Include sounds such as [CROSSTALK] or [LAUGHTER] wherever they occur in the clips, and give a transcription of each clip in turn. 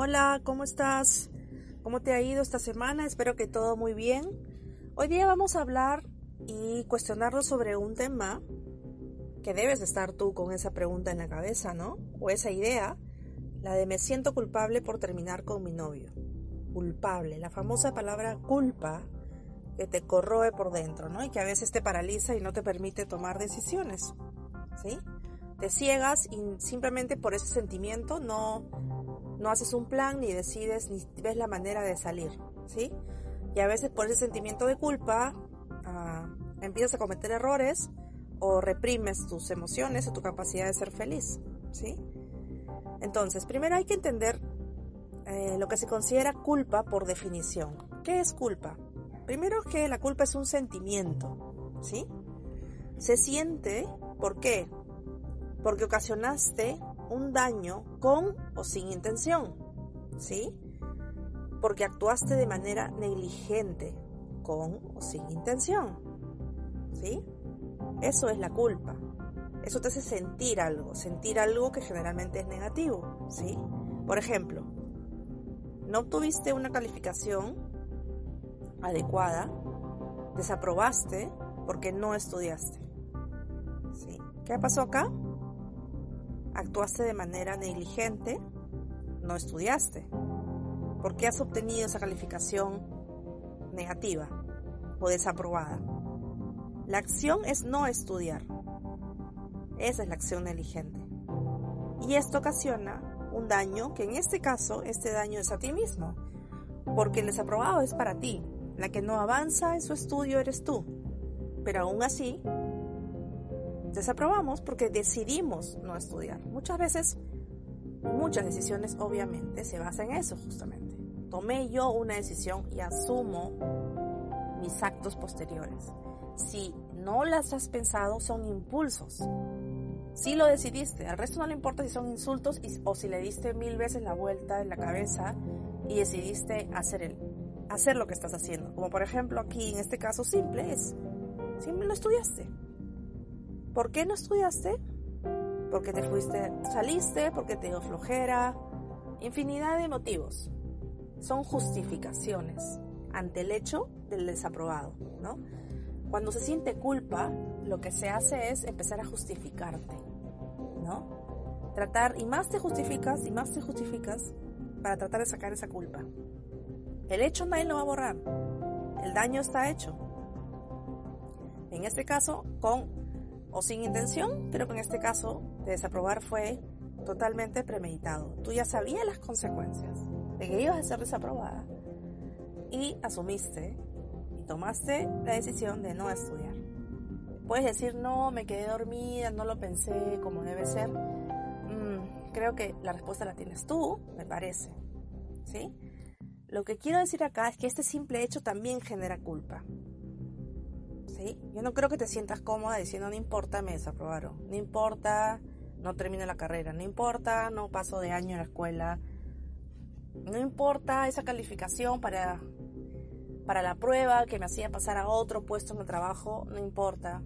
Hola, ¿cómo estás? ¿Cómo te ha ido esta semana? Espero que todo muy bien. Hoy día vamos a hablar y cuestionarnos sobre un tema que debes de estar tú con esa pregunta en la cabeza, ¿no? O esa idea, la de me siento culpable por terminar con mi novio. Culpable, la famosa palabra culpa que te corroe por dentro, ¿no? Y que a veces te paraliza y no te permite tomar decisiones, ¿sí? Te ciegas y simplemente por ese sentimiento no, no haces un plan ni decides ni ves la manera de salir, ¿sí? Y a veces por ese sentimiento de culpa ah, empiezas a cometer errores o reprimes tus emociones o tu capacidad de ser feliz, ¿sí? Entonces, primero hay que entender eh, lo que se considera culpa por definición. ¿Qué es culpa? Primero que la culpa es un sentimiento, ¿sí? Se siente, ¿por qué? Porque ocasionaste un daño con o sin intención, ¿sí? Porque actuaste de manera negligente, con o sin intención, ¿sí? Eso es la culpa. Eso te hace sentir algo, sentir algo que generalmente es negativo, ¿sí? Por ejemplo, no obtuviste una calificación adecuada, desaprobaste porque no estudiaste. ¿Sí? ¿Qué pasó acá? Actuaste de manera negligente, no estudiaste. ¿Por qué has obtenido esa calificación negativa o desaprobada? La acción es no estudiar. Esa es la acción negligente. Y esto ocasiona un daño que en este caso, este daño es a ti mismo, porque el desaprobado es para ti, la que no avanza en su estudio eres tú. Pero aún así, desaprobamos porque decidimos no estudiar. Muchas veces, muchas decisiones obviamente se basan en eso justamente. Tomé yo una decisión y asumo mis actos posteriores. Si no las has pensado, son impulsos. Si lo decidiste, al resto no le importa si son insultos o si le diste mil veces la vuelta en la cabeza y decidiste hacer el hacer lo que estás haciendo. Como por ejemplo aquí en este caso simple es, simple no estudiaste. ¿Por qué no estudiaste? Porque te fuiste, saliste, porque te dio flojera, infinidad de motivos. Son justificaciones ante el hecho del desaprobado, ¿no? Cuando se siente culpa, lo que se hace es empezar a justificarte, ¿no? Tratar, y más te justificas, y más te justificas para tratar de sacar esa culpa. El hecho nadie lo va a borrar. El daño está hecho. En este caso, con sin intención, pero que en este caso de desaprobar fue totalmente premeditado. Tú ya sabías las consecuencias de que ibas a ser desaprobada y asumiste y tomaste la decisión de no estudiar. Puedes decir, no, me quedé dormida, no lo pensé como debe ser. Mm, creo que la respuesta la tienes tú, me parece. ¿Sí? Lo que quiero decir acá es que este simple hecho también genera culpa. ¿Sí? Yo no creo que te sientas cómoda diciendo no importa, me desaprobaron. No importa, no termino la carrera. No importa, no paso de año en la escuela. No importa esa calificación para, para la prueba que me hacía pasar a otro puesto en el trabajo. No importa.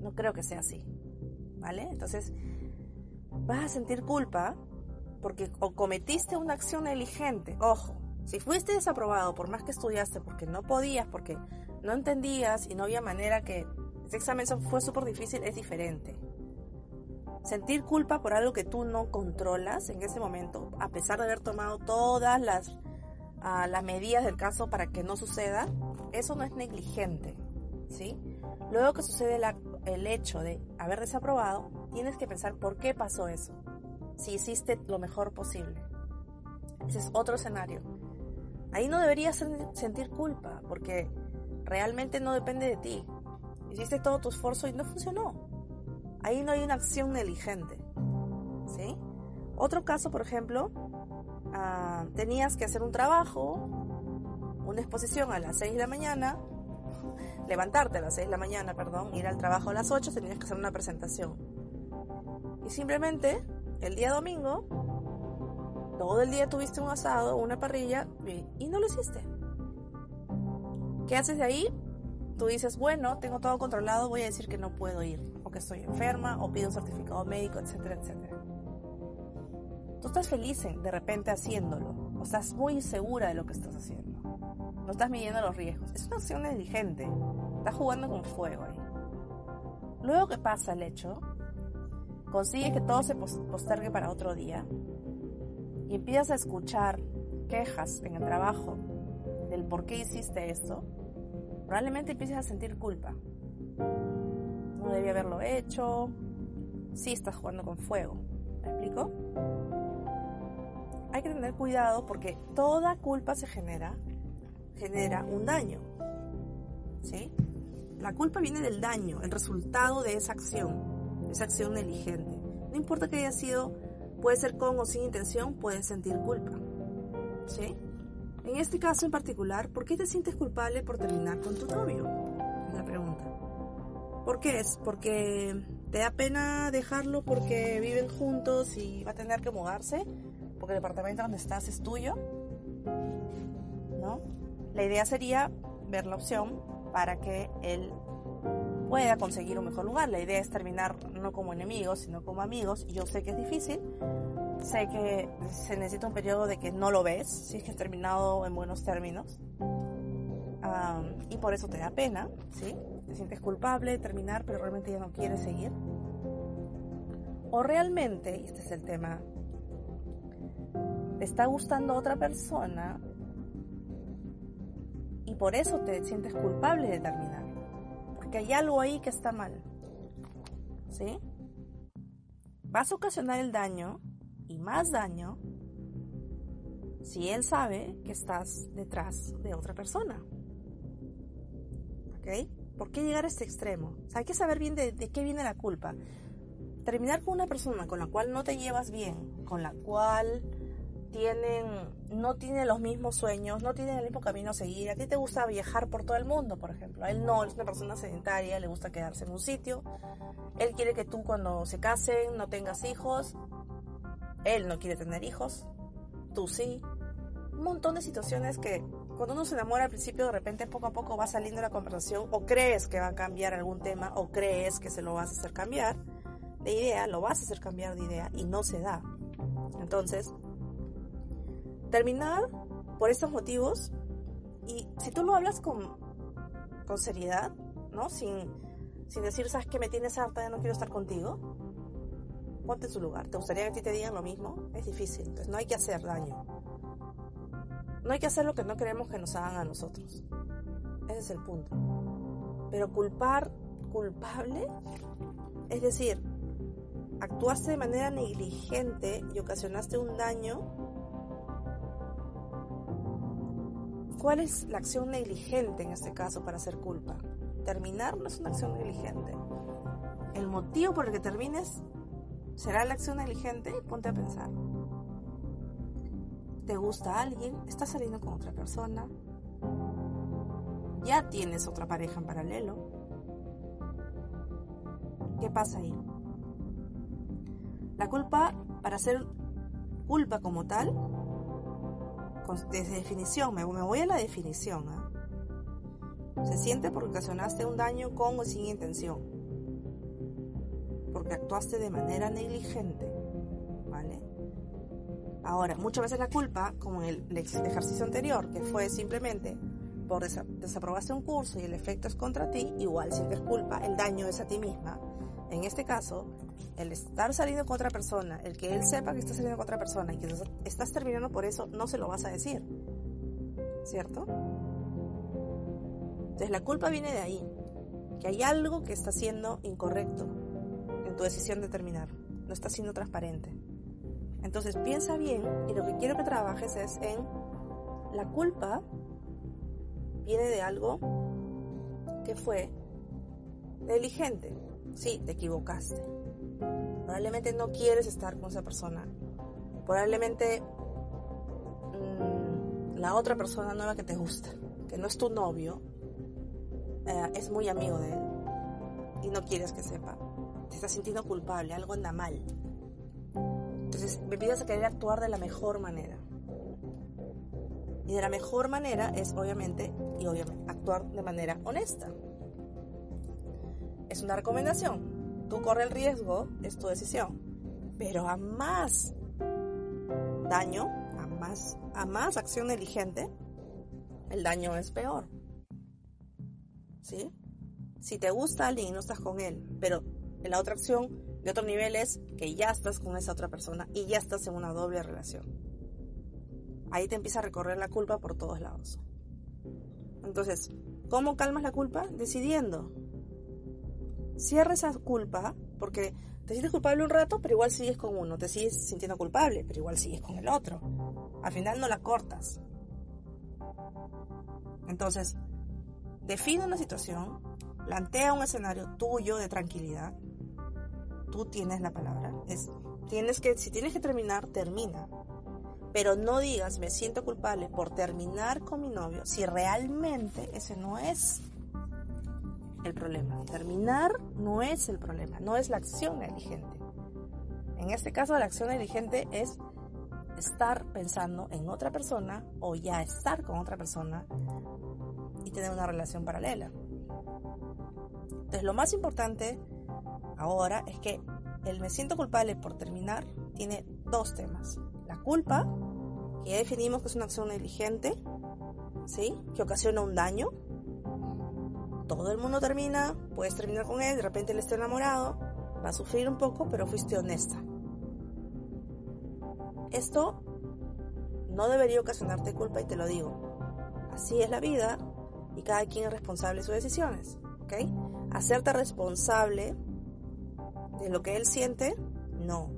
No creo que sea así. ¿Vale? Entonces, vas a sentir culpa porque cometiste una acción negligente. Ojo, si fuiste desaprobado por más que estudiaste porque no podías, porque no entendías y no había manera que ese examen fue súper difícil, es diferente. Sentir culpa por algo que tú no controlas en ese momento, a pesar de haber tomado todas las, ah, las medidas del caso para que no suceda, eso no es negligente. ¿sí? Luego que sucede el hecho de haber desaprobado, tienes que pensar por qué pasó eso. Si hiciste lo mejor posible. Ese es otro escenario. Ahí no deberías sentir culpa, porque realmente no depende de ti. Hiciste todo tu esfuerzo y no funcionó. Ahí no hay una acción negligente. ¿Sí? Otro caso, por ejemplo, ah, tenías que hacer un trabajo, una exposición a las 6 de la mañana, [LAUGHS] levantarte a las 6 de la mañana, perdón, ir al trabajo a las 8, tenías que hacer una presentación. Y simplemente, el día domingo, todo el día tuviste un asado, una parrilla y, no lo hiciste. ¿Qué haces de ahí? Tú dices, bueno, tengo todo controlado, voy a decir que no puedo ir, o que estoy enferma, o pido un certificado médico, etcétera, etcétera. Tú estás feliz de repente haciéndolo, o estás muy segura de lo que estás haciendo. No estás midiendo los riesgos. Es una acción negligente. Estás jugando con fuego ahí. Luego que pasa el hecho, consigues que todo se postergue para otro día y empiezas a escuchar quejas en el trabajo del por qué hiciste esto, probablemente empieces a sentir culpa. No debía haberlo hecho. Sí estás jugando con fuego. ¿Me explico? Hay que tener cuidado porque toda culpa se genera, genera un daño. ¿Sí? La culpa viene del daño, el resultado de esa acción, esa acción negligente. No importa que haya sido, puede ser con o sin intención, puedes sentir culpa. ¿Sí? En este caso en particular, ¿por qué te sientes culpable por terminar con tu novio? Es la pregunta. ¿Por qué es? Porque te da pena dejarlo porque viven juntos y va a tener que mudarse, porque el departamento donde estás es tuyo. ¿No? La idea sería ver la opción para que él pueda conseguir un mejor lugar. La idea es terminar no como enemigos, sino como amigos. Yo sé que es difícil, sé que se necesita un periodo de que no lo ves, si es que has terminado en buenos términos. y por eso te da pena, ¿sí? Te sientes culpable de terminar, pero realmente ya no quieres seguir. O realmente, y este es el tema, te está gustando otra persona y por eso te sientes culpable de terminar. Porque hay algo ahí que está mal. ¿Sí? Vas a ocasionar el daño y más daño si él sabe que estás detrás de otra persona. ¿Ok? ¿Por qué llegar a este extremo? hay que saber bien de, de qué viene la culpa. Terminar con una persona con la cual no te llevas bien, con la cual tienen, no tienen los mismos sueños, no tienen el mismo camino a seguir. A ti te gusta viajar por todo el mundo, por ejemplo. A él no, es una persona sedentaria, le gusta quedarse en un sitio. Él quiere que tú cuando se casen no tengas hijos. Él no quiere tener hijos. Tú sí. Un montón de situaciones que cuando uno se enamora al principio de repente poco a poco va saliendo la conversación o crees que va a cambiar algún tema o crees que se lo vas a hacer cambiar de idea, lo vas a hacer cambiar de idea y no se da. Entonces, terminar por estos motivos y si tú lo hablas con, con seriedad, ¿no? Sin, sin decir, sabes que me tienes harta, ya no quiero estar contigo, ponte en su lugar. ¿Te gustaría que a ti te digan lo mismo? Es difícil, entonces no hay que hacer daño. No hay que hacer lo que no queremos que nos hagan a nosotros. Ese es el punto. Pero culpar, culpable, es decir, actuaste de manera negligente y ocasionaste un daño ¿Cuál es la acción negligente en este caso para hacer culpa? Terminar no es una acción negligente. El motivo por el que termines será la acción negligente. Ponte a pensar. ¿Te gusta alguien? ¿Estás saliendo con otra persona? ¿Ya tienes otra pareja en paralelo? ¿Qué pasa ahí? La culpa, para hacer culpa como tal, desde definición, me, voy a la definición. ¿ah? Se siente porque ocasionaste un daño con o sin intención. Porque actuaste de manera negligente. ¿Vale? Ahora, muchas veces la culpa, como en el ejercicio anterior, que fue simplemente por desaprobaste un curso y el efecto es contra ti, igual sientes culpa, el daño es a ti misma. En este caso, el estar saliendo con otra persona, el que él sepa que estás saliendo con otra persona y que estás terminando por eso, no se lo vas a decir. ¿Cierto? Entonces la culpa viene de ahí, que hay algo que está siendo incorrecto tu decisión de terminar, no está siendo transparente. Entonces piensa bien y lo que quiero que trabajes es en la culpa viene de algo que fue negligente. Sí, te equivocaste Probablemente no quieres estar con esa persona. Probablemente mm, la otra persona nueva que te gusta, que no es tu novio, eh, es muy amigo de él y no quieres que sepa. Te estás sintiendo culpable, algo anda mal. Entonces me pides a querer actuar de la mejor manera. Y de la mejor manera es obviamente, y obviamente, actuar de manera honesta. Es una recomendación. Tú corre el riesgo, es tu decisión. Pero jamás daño, a más, a más acción negligente, el daño es peor. ¿Sí? Si te gusta alguien y no estás con él, pero en la otra acción de otro nivel es que ya estás con esa otra persona y ya estás en una doble relación. Ahí te empieza a recorrer la culpa por todos lados. Entonces, ¿cómo calmas la culpa? Decidiendo. Cierra esa culpa porque te sientes culpable un rato, pero igual sigues con uno. Te sigues sintiendo culpable, pero igual sigues con el otro. Al final no la cortas. Entonces, define una situación, plantea un escenario tuyo de tranquilidad. Tú tienes la palabra. Es, tienes que, si tienes que terminar, termina. Pero no digas, me siento culpable por terminar con mi novio, si realmente ese no es el problema. Terminar no es el problema, no es la acción negligente. En este caso, la acción negligente es estar pensando en otra persona o ya estar con otra persona y tener una relación paralela. Entonces, lo más importante ahora es que el me siento culpable por terminar tiene dos temas. La culpa, que definimos que es una acción negligente, ¿sí? que ocasiona un daño. Todo el mundo termina, puedes terminar con él, de repente él está enamorado, va a sufrir un poco, pero fuiste honesta. Esto no debería ocasionarte culpa y te lo digo. Así es la vida y cada quien es responsable de sus decisiones. ¿Ok? Hacerte responsable de lo que él siente, no.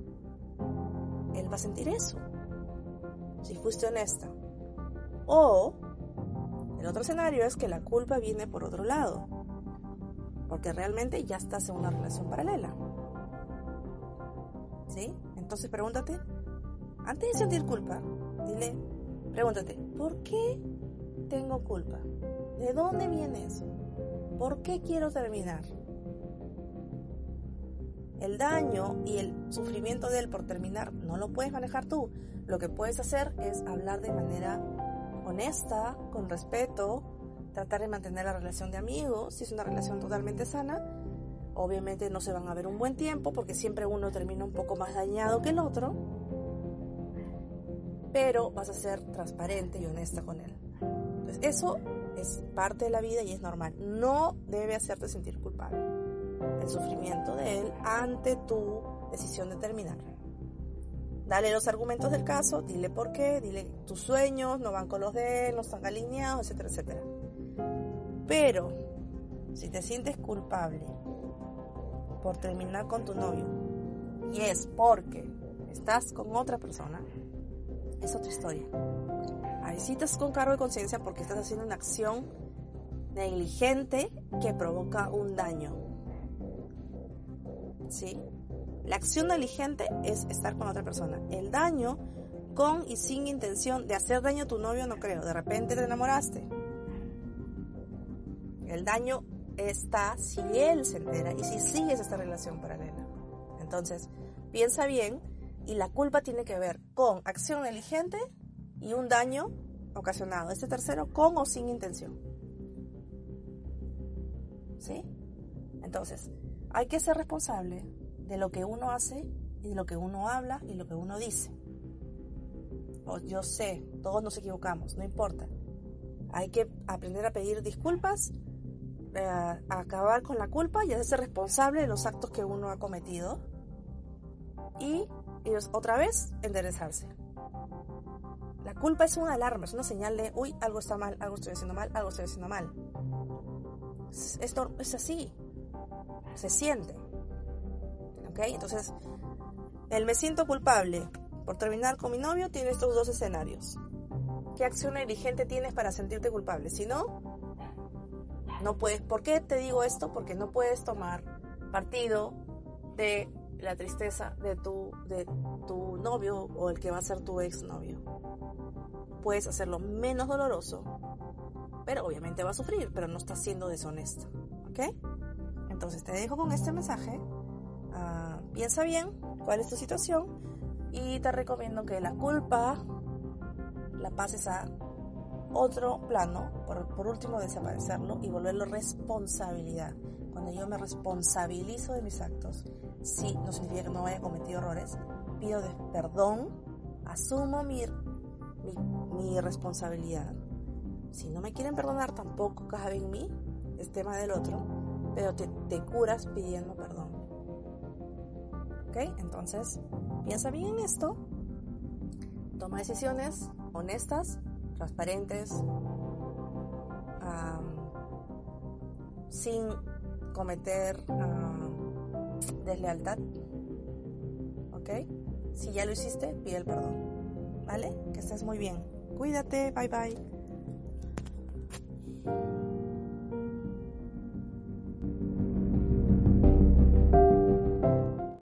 Él va a sentir eso. Si fuiste honesta. O el otro escenario es que la culpa viene por otro lado. Porque realmente ya estás en una relación paralela. ¿Sí? Entonces pregúntate, antes de sentir culpa, dile, pregúntate, ¿por qué tengo culpa? ¿De dónde viene eso? ¿Por qué quiero terminar? El daño y el sufrimiento de él por terminar no lo puedes manejar tú. Lo que puedes hacer es hablar de manera honesta, con respeto, tratar de mantener la relación de amigos, si es una relación totalmente sana. Obviamente no se van a ver un buen tiempo porque siempre uno termina un poco más dañado que el otro, pero vas a ser transparente y honesta con él. Entonces eso es parte de la vida y es normal. No debe hacerte sentir culpable el sufrimiento de él ante tu decisión de terminar. Dale los argumentos del caso, dile por qué, dile tus sueños no van con los de él, no están alineados, etcétera, etcétera. Pero si te sientes culpable por terminar con tu novio y es porque estás con otra persona, es otra historia. Estás con cargo de conciencia porque estás haciendo una acción negligente que provoca un daño. ¿Sí? La acción negligente es estar con otra persona. El daño con y sin intención de hacer daño a tu novio no creo. De repente te enamoraste. El daño está si él se entera y si sigues esta relación paralela. Entonces, piensa bien y la culpa tiene que ver con acción negligente y un daño ocasionado. Este tercero con o sin intención. ¿Sí? Entonces, hay que ser responsable de lo que uno hace y de lo que uno habla y lo que uno dice. O yo sé, todos nos equivocamos, no importa. Hay que aprender a pedir disculpas, eh, acabar con la culpa y hacerse responsable de los actos que uno ha cometido. Y, y otra vez, enderezarse. Culpa es una alarma, es una señal de, uy, algo está mal, algo estoy haciendo mal, algo estoy haciendo mal. Esto es así, se siente. ¿Ok? Entonces, el me siento culpable por terminar con mi novio tiene estos dos escenarios. ¿Qué acción negligente tienes para sentirte culpable? Si no, no puedes. ¿Por qué te digo esto? Porque no puedes tomar partido de la tristeza de tu, de tu novio o el que va a ser tu exnovio. Puedes hacerlo menos doloroso, pero obviamente va a sufrir, pero no estás siendo deshonesto. ¿Ok? Entonces te dejo con este mensaje. Ah, piensa bien cuál es tu situación y te recomiendo que la culpa la pases a otro plano, por, por último desaparecerlo y volverlo responsabilidad. Cuando yo me responsabilizo de mis actos, sí, no significa que no haya cometido errores, pido perdón asumo mi, mi, responsabilidad. Si no me quieren perdonar, tampoco cabe en mí, es tema del otro, pero te, te curas pidiendo perdón. ¿Ok? Entonces, piensa bien en esto, toma decisiones honestas, transparentes, sin cometer deslealtad. ¿Ok? Si ya lo hiciste, pide el perdón. ¿Vale? Que estés muy bien. Cuídate. Bye bye.